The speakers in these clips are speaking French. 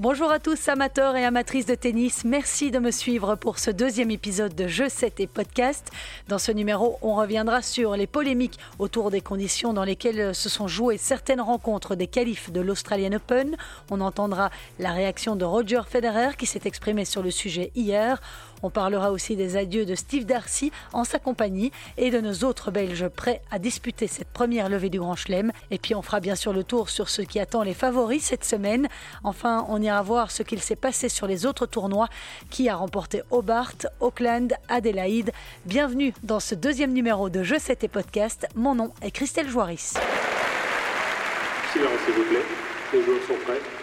Bonjour à tous amateurs et amatrices de tennis, merci de me suivre pour ce deuxième épisode de Jeux 7 et podcast. Dans ce numéro, on reviendra sur les polémiques autour des conditions dans lesquelles se sont jouées certaines rencontres des qualifs de l'Australian Open. On entendra la réaction de Roger Federer qui s'est exprimé sur le sujet hier. On parlera aussi des adieux de Steve Darcy en sa compagnie et de nos autres Belges prêts à disputer cette première levée du Grand Chelem. Et puis on fera bien sûr le tour sur ce qui attend les favoris cette semaine. Enfin, on ira voir ce qu'il s'est passé sur les autres tournois qui a remporté Hobart, Auckland, Adélaïde? Bienvenue dans ce deuxième numéro de Jeux 7 et podcast. Mon nom est Christelle Joiris. Les sont prêts.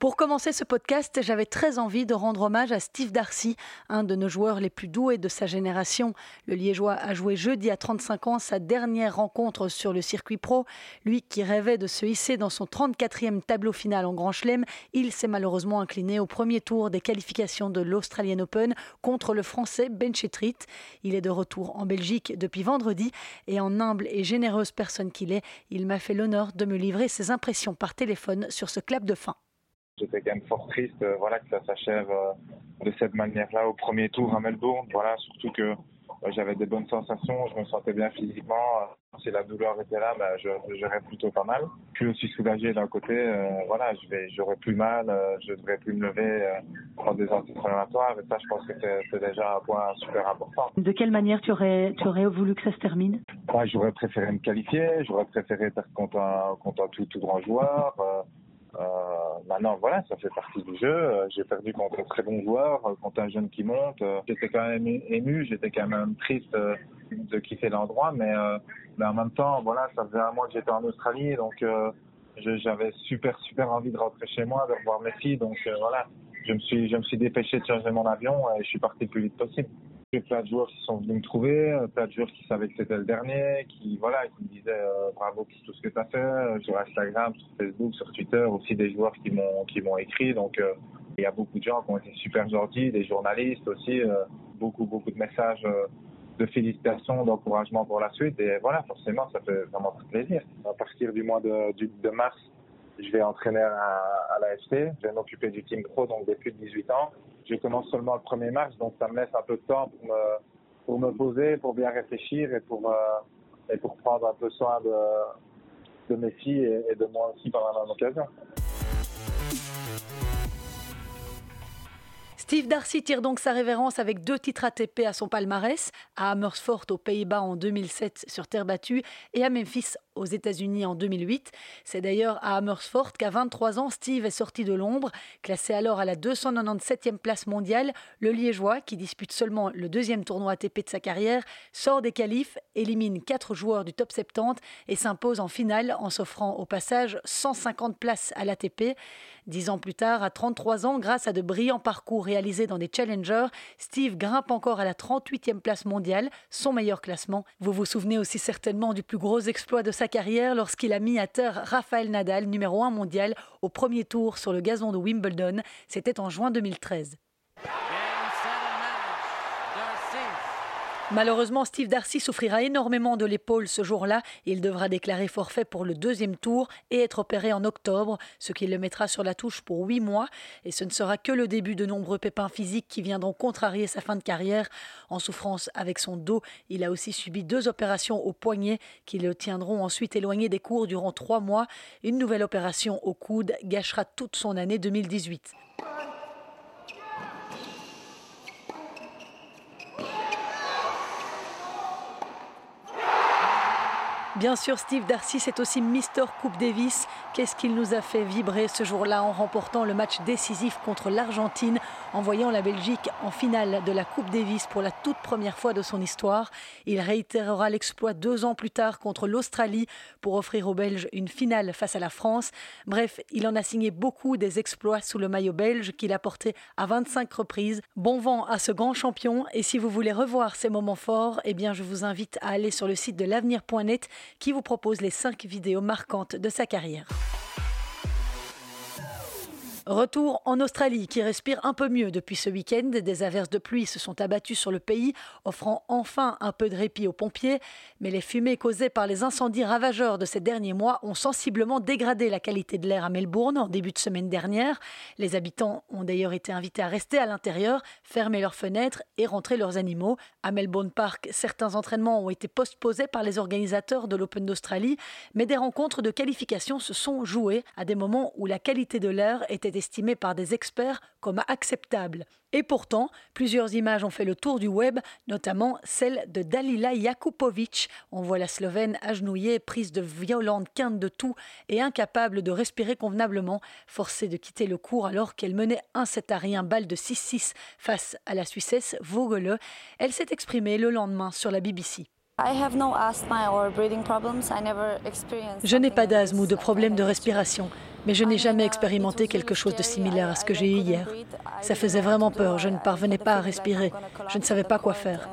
Pour commencer ce podcast, j'avais très envie de rendre hommage à Steve Darcy, un de nos joueurs les plus doués de sa génération. Le Liégeois a joué jeudi à 35 ans sa dernière rencontre sur le circuit pro. Lui qui rêvait de se hisser dans son 34e tableau final en Grand Chelem, il s'est malheureusement incliné au premier tour des qualifications de l'Australian Open contre le Français Ben Chetrit. Il est de retour en Belgique depuis vendredi et en humble et généreuse personne qu'il est, il m'a fait l'honneur de me livrer ses impressions par téléphone sur ce clap de fin. J'étais quand même fort triste euh, voilà, que ça s'achève euh, de cette manière-là au premier tour à Melbourne. Voilà, surtout que euh, j'avais des bonnes sensations, je me sentais bien physiquement. Si la douleur était là, ben, je, j'aurais plutôt pas mal. Puis aussi soulagé d'un côté, voilà, je vais, j'aurais plus mal, je devrais plus me lever, prendre des anti-inflammatoires. Et ça, je pense que c'est, déjà un point super important. De quelle manière tu aurais, tu aurais voulu que ça se termine? Bah, J'aurais préféré me qualifier, j'aurais préféré perdre contre un, contre un tout, tout grand joueur. Euh, maintenant, voilà, ça fait partie du jeu. Euh, j'ai perdu contre un très bon joueur, euh, contre un jeune qui monte. J'étais quand même ému, j'étais quand même triste de quitter l'endroit, mais, mais en même temps, voilà, ça faisait un mois que j'étais en Australie, donc j'avais super super envie de rentrer chez moi, de revoir mes filles, donc voilà, je me suis je me suis dépêché de changer mon avion et je suis parti le plus vite possible. J'ai plein de joueurs qui sont venus me trouver, euh, plein de joueurs qui savaient que c'était le dernier, qui voilà, qui me disaient euh, bravo pour tout ce que tu as fait euh, sur Instagram, sur Facebook, sur Twitter, aussi des joueurs qui m'ont écrit. Donc il y a beaucoup de gens qui ont été super gentils, des journalistes aussi, beaucoup beaucoup de messages de félicitations, d'encouragement pour la suite. Et voilà, forcément, ça fait vraiment très plaisir. À partir du mois de, mars, je vais entraîner à, à je vais m'occuper du team pro, donc des plus de 18 ans. Je commence seulement le 1er mars, donc ça me laisse un peu de temps pour me, pour me poser, pour bien réfléchir et pour, euh, et pour prendre un peu soin de, de mes filles et, et de moi aussi pendant la Steve Darcy tire donc sa révérence avec deux titres ATP à son palmarès, à Amersfoort aux Pays-Bas en 2007 sur terre battue et à Memphis aux États-Unis en 2008. C'est d'ailleurs à Amersfoort qu'à 23 ans, Steve est sorti de l'ombre. Classé alors à la 297e place mondiale, le Liégeois, qui dispute seulement le deuxième tournoi ATP de sa carrière, sort des qualifs, élimine quatre joueurs du top 70 et s'impose en finale en s'offrant au passage 150 places à l'ATP. Dix ans plus tard, à 33 ans, grâce à de brillants parcours réalisés dans des challengers, Steve grimpe encore à la 38e place mondiale, son meilleur classement. Vous vous souvenez aussi certainement du plus gros exploit de sa carrière lorsqu'il a mis à terre Rafael Nadal, numéro 1 mondial, au premier tour sur le gazon de Wimbledon. C'était en juin 2013. Malheureusement, Steve Darcy souffrira énormément de l'épaule ce jour-là. Il devra déclarer forfait pour le deuxième tour et être opéré en octobre, ce qui le mettra sur la touche pour huit mois. Et ce ne sera que le début de nombreux pépins physiques qui viendront contrarier sa fin de carrière. En souffrance avec son dos, il a aussi subi deux opérations au poignet qui le tiendront ensuite éloigné des cours durant trois mois. Une nouvelle opération au coude gâchera toute son année 2018. Bien sûr, Steve Darcy, c'est aussi Mister Coupe Davis. Qu'est-ce qu'il nous a fait vibrer ce jour-là en remportant le match décisif contre l'Argentine, en voyant la Belgique en finale de la Coupe Davis pour la toute première fois de son histoire? Il réitérera l'exploit deux ans plus tard contre l'Australie pour offrir aux Belges une finale face à la France. Bref, il en a signé beaucoup des exploits sous le maillot belge qu'il a porté à 25 reprises. Bon vent à ce grand champion et si vous voulez revoir ces moments forts, eh bien je vous invite à aller sur le site de l'avenir.net qui vous propose les 5 vidéos marquantes de sa carrière. Retour en Australie, qui respire un peu mieux depuis ce week-end. Des averses de pluie se sont abattues sur le pays, offrant enfin un peu de répit aux pompiers. Mais les fumées causées par les incendies ravageurs de ces derniers mois ont sensiblement dégradé la qualité de l'air à Melbourne en début de semaine dernière. Les habitants ont d'ailleurs été invités à rester à l'intérieur, fermer leurs fenêtres et rentrer leurs animaux. À Melbourne Park, certains entraînements ont été postposés par les organisateurs de l'Open d'Australie, mais des rencontres de qualification se sont jouées à des moments où la qualité de l'air était estimé par des experts comme acceptable. Et pourtant, plusieurs images ont fait le tour du web, notamment celle de Dalila Jakupovic. On voit la Slovène agenouillée, prise de violentes quintes de tout et incapable de respirer convenablement, forcée de quitter le cours alors qu'elle menait un 7 à rien balle de 6-6 face à la Suissesse Vogele. Elle s'est exprimée le lendemain sur la BBC. Je n'ai pas d'asthme ou de problème de respiration, mais je n'ai jamais expérimenté quelque chose de similaire à ce que j'ai eu hier. Ça faisait vraiment peur, je ne parvenais pas à respirer, je ne savais pas quoi faire.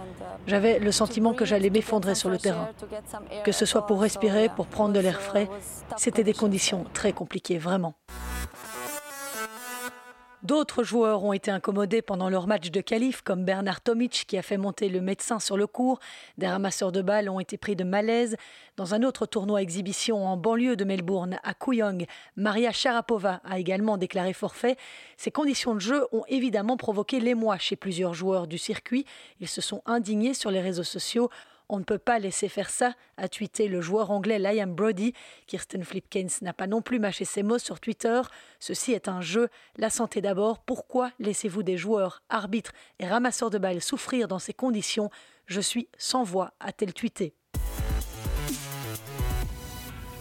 J'avais le sentiment que j'allais m'effondrer sur le terrain. Que ce soit pour respirer, pour prendre de l'air frais, c'était des conditions très compliquées, vraiment. D'autres joueurs ont été incommodés pendant leur match de qualif, comme Bernard Tomic qui a fait monter le médecin sur le cours. Des ramasseurs de balles ont été pris de malaise. Dans un autre tournoi exhibition en banlieue de Melbourne, à Kooyong, Maria Sharapova a également déclaré forfait. Ces conditions de jeu ont évidemment provoqué l'émoi chez plusieurs joueurs du circuit. Ils se sont indignés sur les réseaux sociaux. On ne peut pas laisser faire ça, a tweeté le joueur anglais Liam Brody. Kirsten Flipkens n'a pas non plus mâché ses mots sur Twitter. Ceci est un jeu, la santé d'abord. Pourquoi laissez-vous des joueurs, arbitres et ramasseurs de balles souffrir dans ces conditions? Je suis sans voix, a-t-elle tweeté.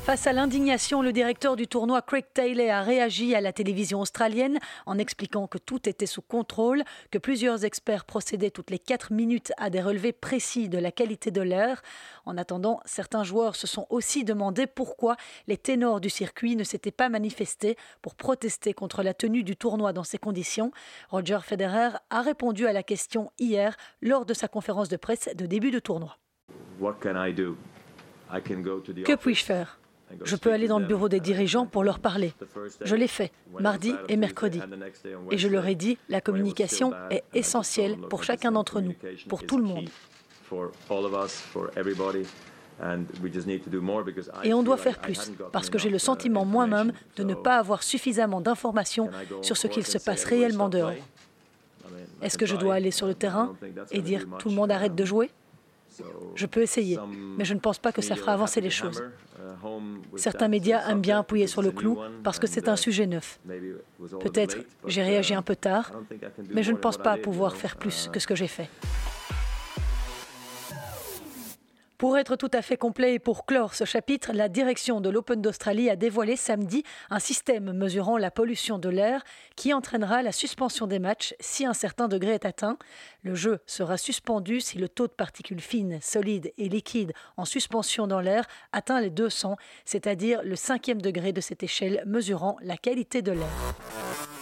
Face à l'indignation, le directeur du tournoi Craig Taylor a réagi à la télévision australienne en expliquant que tout était sous contrôle, que plusieurs experts procédaient toutes les 4 minutes à des relevés précis de la qualité de l'air. En attendant, certains joueurs se sont aussi demandé pourquoi les ténors du circuit ne s'étaient pas manifestés pour protester contre la tenue du tournoi dans ces conditions. Roger Federer a répondu à la question hier lors de sa conférence de presse de début de tournoi. Que puis-je faire? Je peux aller dans le bureau des dirigeants pour leur parler. Je l'ai fait mardi et mercredi. Et je leur ai dit, la communication est essentielle pour chacun d'entre nous, pour tout le monde. Et on doit faire plus, parce que j'ai le sentiment moi-même de ne pas avoir suffisamment d'informations sur ce qu'il se passe réellement dehors. Est-ce que je dois aller sur le terrain et dire tout le monde arrête de jouer? Je peux essayer, mais je ne pense pas que ça fera avancer les choses. Certains médias aiment bien appuyer sur le clou parce que c'est un sujet neuf. Peut-être j'ai réagi un peu tard, mais je ne pense pas pouvoir faire plus que ce que j'ai fait. Pour être tout à fait complet et pour clore ce chapitre, la direction de l'Open d'Australie a dévoilé samedi un système mesurant la pollution de l'air qui entraînera la suspension des matchs si un certain degré est atteint. Le jeu sera suspendu si le taux de particules fines, solides et liquides en suspension dans l'air atteint les 200, c'est-à-dire le cinquième degré de cette échelle mesurant la qualité de l'air.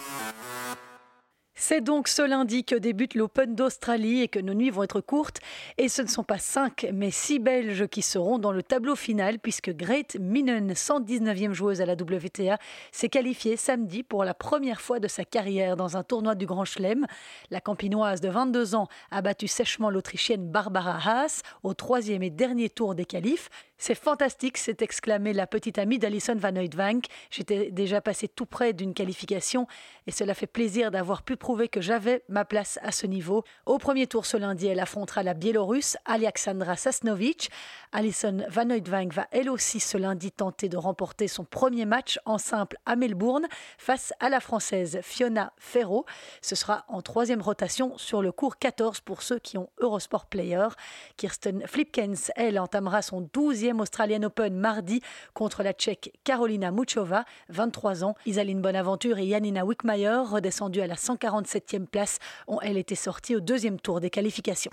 C'est donc ce lundi que débute l'Open d'Australie et que nos nuits vont être courtes. Et ce ne sont pas cinq, mais six Belges qui seront dans le tableau final, puisque Great Minen, 119e joueuse à la WTA, s'est qualifiée samedi pour la première fois de sa carrière dans un tournoi du Grand Chelem. La campinoise de 22 ans a battu sèchement l'Autrichienne Barbara Haas au troisième et dernier tour des qualifs. C'est fantastique, s'est exclamée la petite amie d'Alison Van Oudvank. J'étais déjà passée tout près d'une qualification et cela fait plaisir d'avoir pu prouver que j'avais ma place à ce niveau. Au premier tour ce lundi, elle affrontera la Biélorusse Alexandra Sasnovic. Alison Van Oudvank va elle aussi ce lundi tenter de remporter son premier match en simple à Melbourne face à la Française Fiona Ferro. Ce sera en troisième rotation sur le cours 14 pour ceux qui ont Eurosport Player. Kirsten Flipkens, elle, entamera son 12e Australian Open mardi contre la Tchèque Carolina Muchova, 23 ans. Isaline Bonaventure et Janina Wickmayer, redescendues à la 147e place, ont elles été sorties au deuxième tour des qualifications.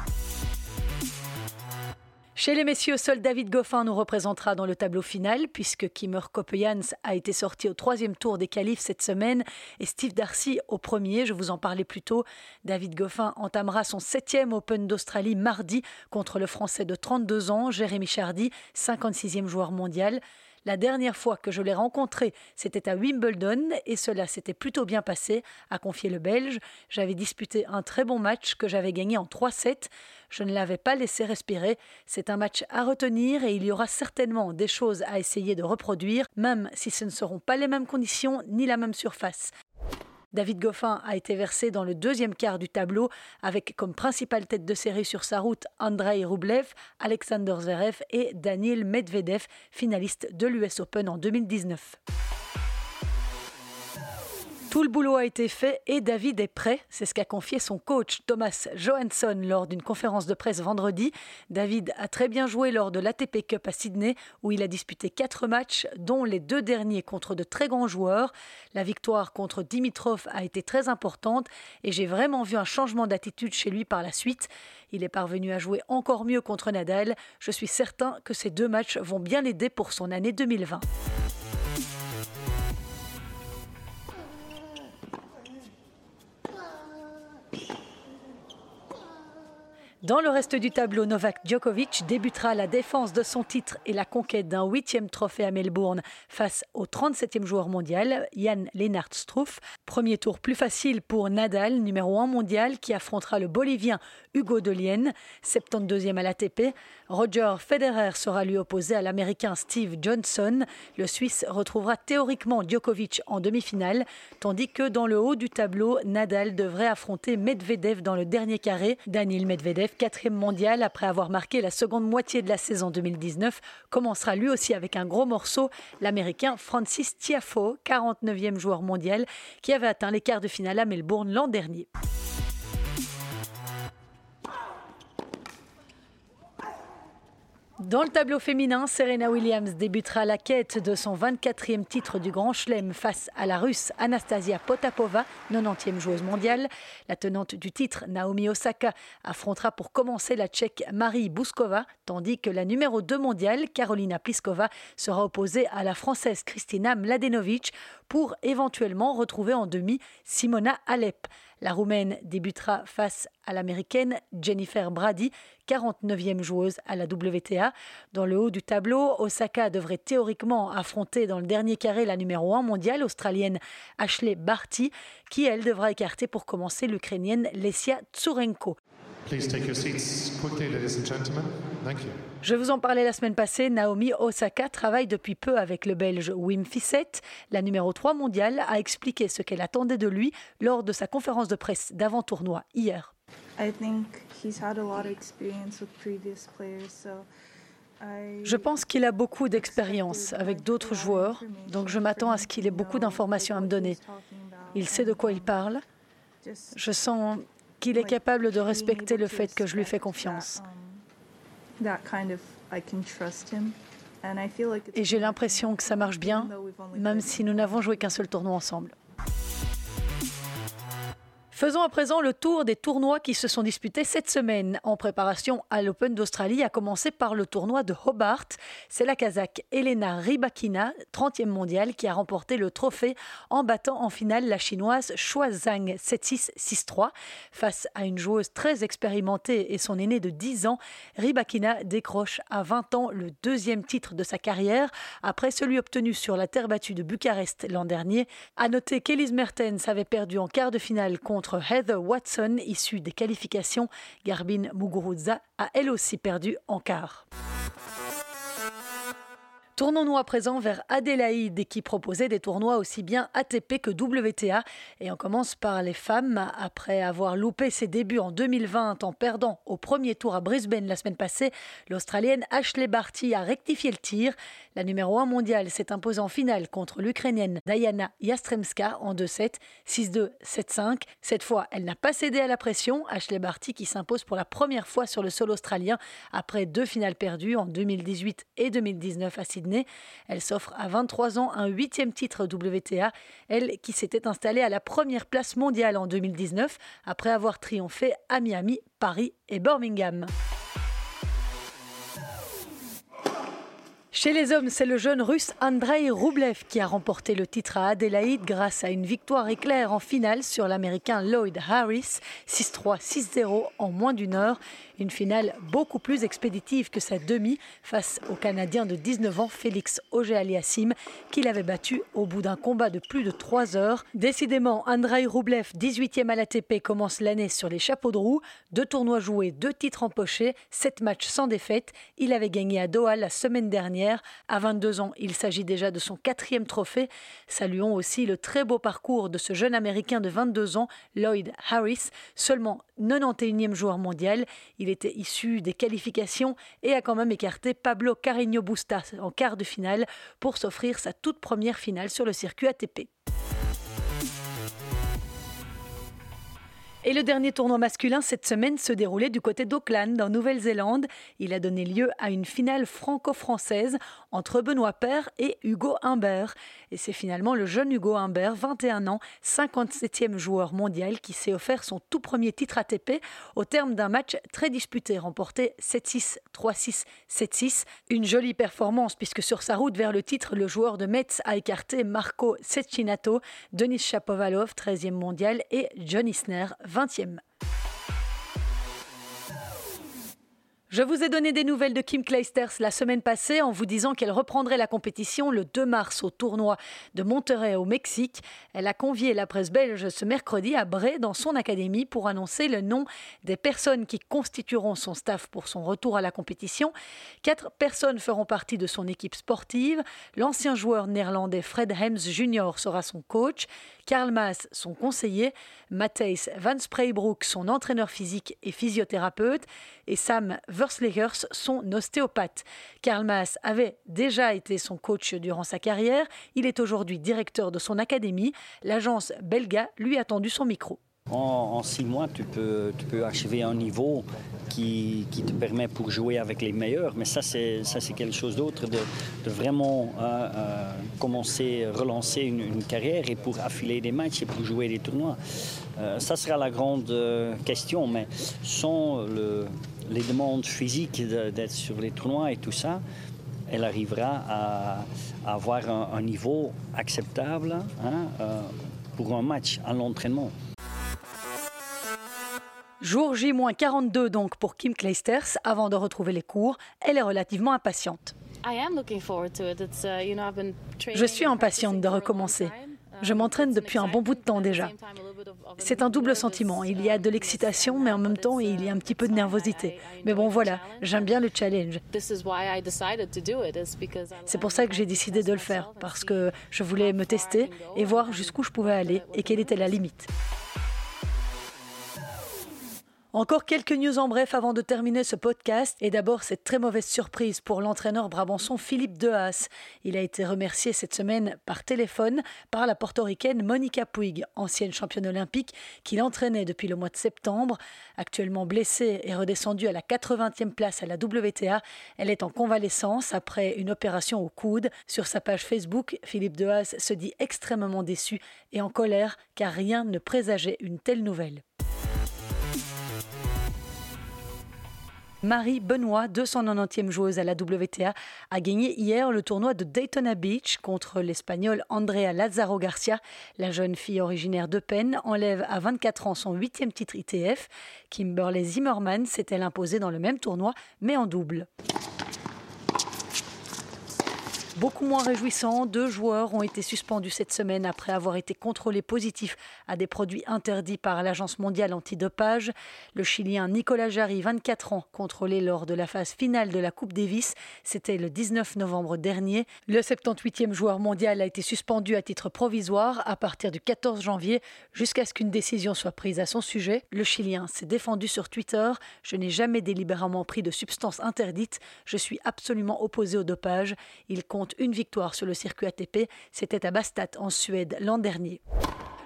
Chez les messieurs, seul David Goffin nous représentera dans le tableau final, puisque Kimmer Koppejans a été sorti au troisième tour des qualifs cette semaine et Steve Darcy au premier. Je vous en parlais plus tôt. David Goffin entamera son septième Open d'Australie mardi contre le Français de 32 ans, Jérémy Chardy, 56e joueur mondial. La dernière fois que je l'ai rencontré, c'était à Wimbledon et cela s'était plutôt bien passé, a confié le Belge. J'avais disputé un très bon match que j'avais gagné en 3-7. Je ne l'avais pas laissé respirer. C'est un match à retenir et il y aura certainement des choses à essayer de reproduire, même si ce ne seront pas les mêmes conditions ni la même surface. David Goffin a été versé dans le deuxième quart du tableau avec comme principale tête de série sur sa route Andrei Rublev, Alexander Zverev et Daniel Medvedev, finaliste de l'US Open en 2019. Tout le boulot a été fait et David est prêt. C'est ce qu'a confié son coach Thomas Johansson lors d'une conférence de presse vendredi. David a très bien joué lors de l'ATP Cup à Sydney où il a disputé quatre matchs, dont les deux derniers contre de très grands joueurs. La victoire contre Dimitrov a été très importante et j'ai vraiment vu un changement d'attitude chez lui par la suite. Il est parvenu à jouer encore mieux contre Nadal. Je suis certain que ces deux matchs vont bien l'aider pour son année 2020. Dans le reste du tableau, Novak Djokovic débutera la défense de son titre et la conquête d'un huitième trophée à Melbourne face au 37e joueur mondial, Jan Lennart Struff. Premier tour plus facile pour Nadal, numéro 1 mondial, qui affrontera le Bolivien Hugo Delien, 72e à l'ATP. Roger Federer sera lui opposé à l'Américain Steve Johnson. Le Suisse retrouvera théoriquement Djokovic en demi-finale, tandis que dans le haut du tableau, Nadal devrait affronter Medvedev dans le dernier carré. Daniel Medvedev, quatrième mondial après avoir marqué la seconde moitié de la saison 2019, commencera lui aussi avec un gros morceau, l'Américain Francis Tiafoe, 49e joueur mondial, qui avait atteint les quarts de finale à Melbourne l'an dernier. Dans le tableau féminin, Serena Williams débutera la quête de son 24e titre du Grand Chelem face à la Russe Anastasia Potapova, 90e joueuse mondiale. La tenante du titre, Naomi Osaka, affrontera pour commencer la Tchèque Marie Bouskova, tandis que la numéro 2 mondiale, Carolina Pliskova, sera opposée à la Française Kristina Mladenovic pour éventuellement retrouver en demi Simona Alep. La Roumaine débutera face à l'Américaine Jennifer Brady, 49e joueuse à la WTA. Dans le haut du tableau, Osaka devrait théoriquement affronter dans le dernier carré la numéro 1 mondiale australienne Ashley Barty, qui elle devra écarter pour commencer l'Ukrainienne Lesia Tsurenko. Je vous en parlais la semaine passée, Naomi Osaka travaille depuis peu avec le Belge Wim Fissette. La numéro 3 mondiale a expliqué ce qu'elle attendait de lui lors de sa conférence de presse d'avant-tournoi hier. Je pense qu'il a beaucoup d'expérience avec d'autres joueurs, donc je m'attends à ce qu'il ait beaucoup d'informations à me donner. Il sait de quoi il parle. Je sens qu'il est capable de respecter le fait que je lui fais confiance. Et j'ai l'impression que ça marche bien, même si nous n'avons joué qu'un seul tournoi ensemble. Faisons à présent le tour des tournois qui se sont disputés cette semaine en préparation à l'Open d'Australie, à commencer par le tournoi de Hobart. C'est la Kazakh Elena Rybakina, 30e mondiale, qui a remporté le trophée en battant en finale la chinoise Shua Zhang 7-6-6-3. Face à une joueuse très expérimentée et son aînée de 10 ans, Rybakina décroche à 20 ans le deuxième titre de sa carrière après celui obtenu sur la terre battue de Bucarest l'an dernier. À noter qu'Elise Mertens avait perdu en quart de finale contre Heather Watson, issue des qualifications. Garbine Muguruza a elle aussi perdu en quart. Tournons-nous à présent vers Adélaïde qui proposait des tournois aussi bien ATP que WTA. Et on commence par les femmes. Après avoir loupé ses débuts en 2020 en perdant au premier tour à Brisbane la semaine passée, l'Australienne Ashley Barty a rectifié le tir. La numéro 1 mondiale s'est imposée en finale contre l'Ukrainienne Diana Yastremska en 2-7, 6-2, 7-5. Cette fois, elle n'a pas cédé à la pression. Ashley Barty qui s'impose pour la première fois sur le sol australien après deux finales perdues en 2018 et 2019 à Sydney. Elle s'offre à 23 ans un huitième titre WTA, elle qui s'était installée à la première place mondiale en 2019 après avoir triomphé à Miami, Paris et Birmingham. Chez les hommes, c'est le jeune russe Andrei Rublev qui a remporté le titre à Adélaïde grâce à une victoire éclair en finale sur l'américain Lloyd Harris, 6-3, 6-0 en moins d'une heure. Une finale beaucoup plus expéditive que sa demi face au Canadien de 19 ans Félix Auger-Aliassime qu'il avait battu au bout d'un combat de plus de 3 heures. Décidément, Andrei Rublev, 18e à l'ATP, commence l'année sur les chapeaux de roue. Deux tournois joués, deux titres empochés, sept matchs sans défaite. Il avait gagné à Doha la semaine dernière. À 22 ans, il s'agit déjà de son quatrième trophée. Saluons aussi le très beau parcours de ce jeune Américain de 22 ans, Lloyd Harris, seulement 91e joueur mondial. Il était issu des qualifications et a quand même écarté Pablo Carreño Busta en quart de finale pour s'offrir sa toute première finale sur le circuit ATP. Et le dernier tournoi masculin cette semaine se déroulait du côté d'Auckland, en Nouvelle-Zélande. Il a donné lieu à une finale franco-française entre Benoît Paire et Hugo Humbert. Et c'est finalement le jeune Hugo Humbert, 21 ans, 57e joueur mondial, qui s'est offert son tout premier titre ATP au terme d'un match très disputé, remporté 7-6, 3-6, 7-6. Une jolie performance puisque sur sa route vers le titre, le joueur de Metz a écarté Marco Cecchinato, Denis Shapovalov, 13e mondial, et John Isner, 20e. Je vous ai donné des nouvelles de Kim Clijsters la semaine passée en vous disant qu'elle reprendrait la compétition le 2 mars au tournoi de Monterrey au Mexique. Elle a convié la presse belge ce mercredi à Bray dans son académie pour annoncer le nom des personnes qui constitueront son staff pour son retour à la compétition. Quatre personnes feront partie de son équipe sportive. L'ancien joueur néerlandais Fred Hems Jr. sera son coach. Karl Maas, son conseiller, Matthijs Van Spraybroek, son entraîneur physique et physiothérapeute, et Sam Verslegers, son ostéopathe. Karl Maas avait déjà été son coach durant sa carrière. Il est aujourd'hui directeur de son académie. L'agence Belga lui a tendu son micro. En, six mois, tu peux, tu peux achever un niveau qui, qui, te permet pour jouer avec les meilleurs. Mais ça, c'est, ça, c'est quelque chose d'autre, de, vraiment euh, euh, commencer, relancer une, carrière et pour affiler des matchs et pour jouer des tournois. Euh, ça sera la grande question. Mais sans le, les demandes physiques d'être sur les tournois et tout ça, elle arrivera à, avoir un, niveau acceptable hein, pour un match, à l'entraînement. Jour J-42 donc pour Kim Kleisters. Avant de retrouver les cours, elle est relativement impatiente. Je suis impatiente de recommencer. Je m'entraîne depuis un bon bout de temps déjà. C'est un double sentiment. Il y a de l'excitation, mais en même temps, il y a un petit peu de nervosité. Mais bon, voilà, j'aime bien le challenge. C'est pour ça que j'ai décidé de le faire, parce que je voulais me tester et voir jusqu'où je pouvais aller et quelle était la limite. Encore quelques news en bref avant de terminer ce podcast. Et d'abord, cette très mauvaise surprise pour l'entraîneur brabançon Philippe Dehaas. Il a été remercié cette semaine par téléphone par la portoricaine Monica Puig, ancienne championne olympique, qui l'entraînait depuis le mois de septembre. Actuellement blessée et redescendue à la 80e place à la WTA, elle est en convalescence après une opération au coude. Sur sa page Facebook, Philippe Dehaas se dit extrêmement déçu et en colère car rien ne présageait une telle nouvelle. Marie Benoît, 290e joueuse à la WTA, a gagné hier le tournoi de Daytona Beach contre l'Espagnole Andrea Lazaro Garcia. La jeune fille originaire de Penn enlève à 24 ans son huitième titre ITF. Kimberley Zimmerman s'est-elle imposée dans le même tournoi, mais en double. Beaucoup moins réjouissant, deux joueurs ont été suspendus cette semaine après avoir été contrôlés positifs à des produits interdits par l'Agence mondiale antidopage. Le Chilien Nicolas Jarry, 24 ans, contrôlé lors de la phase finale de la Coupe Davis, c'était le 19 novembre dernier. Le 78e joueur mondial a été suspendu à titre provisoire à partir du 14 janvier jusqu'à ce qu'une décision soit prise à son sujet. Le Chilien s'est défendu sur Twitter Je n'ai jamais délibérément pris de substances interdites. Je suis absolument opposé au dopage. Une victoire sur le circuit ATP. C'était à Bastat en Suède l'an dernier.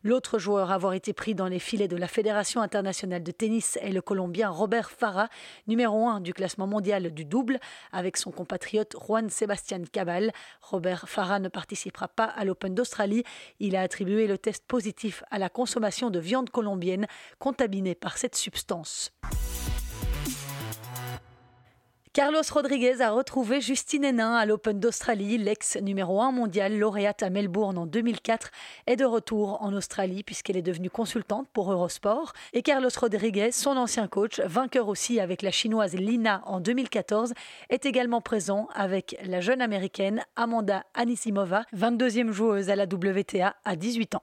L'autre joueur à avoir été pris dans les filets de la Fédération internationale de tennis est le Colombien Robert Farah, numéro 1 du classement mondial du double, avec son compatriote Juan Sebastián Cabal. Robert Farah ne participera pas à l'Open d'Australie. Il a attribué le test positif à la consommation de viande colombienne contaminée par cette substance. Carlos Rodriguez a retrouvé Justine Hénin à l'Open d'Australie. L'ex numéro 1 mondial, lauréate à Melbourne en 2004, est de retour en Australie puisqu'elle est devenue consultante pour Eurosport. Et Carlos Rodriguez, son ancien coach, vainqueur aussi avec la chinoise Lina en 2014, est également présent avec la jeune américaine Amanda Anisimova, 22e joueuse à la WTA à 18 ans.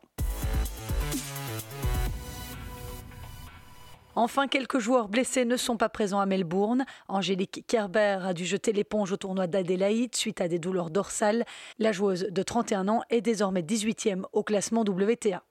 Enfin, quelques joueurs blessés ne sont pas présents à Melbourne. Angélique Kerber a dû jeter l'éponge au tournoi d'Adélaïde suite à des douleurs dorsales. La joueuse de 31 ans est désormais 18e au classement WTA.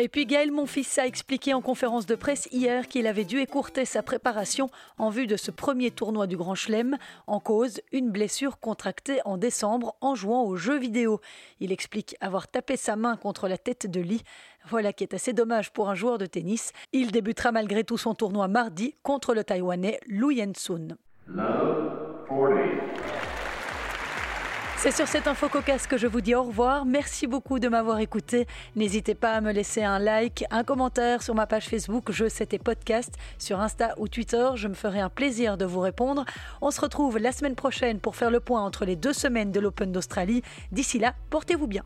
Et puis Gaël Monfils a expliqué en conférence de presse hier qu'il avait dû écourter sa préparation en vue de ce premier tournoi du Grand Chelem, en cause une blessure contractée en décembre en jouant aux jeux vidéo. Il explique avoir tapé sa main contre la tête de lit. Voilà qui est assez dommage pour un joueur de tennis. Il débutera malgré tout son tournoi mardi contre le Taïwanais Lu Yen-sun. C'est sur cette info cocasse que je vous dis au revoir. Merci beaucoup de m'avoir écouté. N'hésitez pas à me laisser un like, un commentaire sur ma page Facebook Je C'était Podcast, sur Insta ou Twitter. Je me ferai un plaisir de vous répondre. On se retrouve la semaine prochaine pour faire le point entre les deux semaines de l'Open d'Australie. D'ici là, portez-vous bien.